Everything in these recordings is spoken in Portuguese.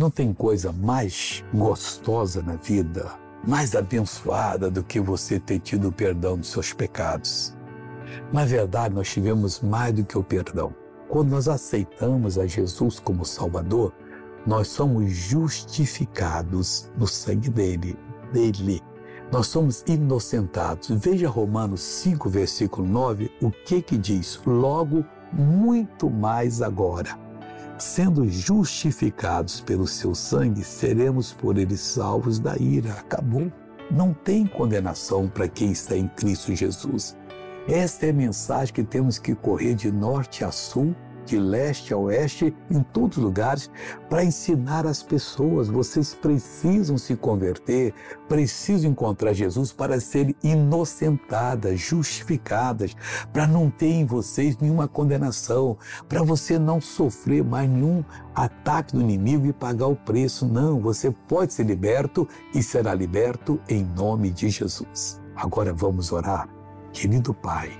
Não tem coisa mais gostosa na vida, mais abençoada do que você ter tido o perdão dos seus pecados. Na verdade, nós tivemos mais do que o perdão. Quando nós aceitamos a Jesus como Salvador, nós somos justificados no sangue dele, dele. Nós somos inocentados. Veja Romanos 5, versículo 9, o que que diz? Logo, muito mais agora. Sendo justificados pelo seu sangue, seremos por ele salvos da ira. Acabou. Não tem condenação para quem está em Cristo Jesus. Esta é a mensagem que temos que correr de norte a sul de leste a oeste, em todos os lugares, para ensinar as pessoas. Vocês precisam se converter, precisam encontrar Jesus para serem inocentadas, justificadas, para não ter em vocês nenhuma condenação, para você não sofrer mais nenhum ataque do inimigo e pagar o preço. Não, você pode ser liberto e será liberto em nome de Jesus. Agora vamos orar. Querido Pai,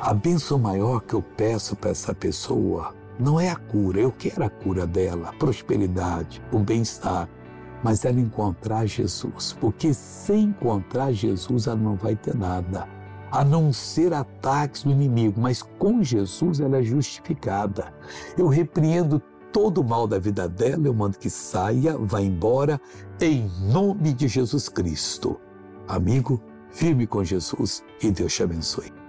a bênção maior que eu peço para essa pessoa não é a cura, eu quero a cura dela, a prosperidade, o bem-estar, mas ela encontrar Jesus, porque sem encontrar Jesus ela não vai ter nada, a não ser ataques do inimigo, mas com Jesus ela é justificada. Eu repreendo todo o mal da vida dela, eu mando que saia, vá embora, em nome de Jesus Cristo. Amigo, firme com Jesus e Deus te abençoe.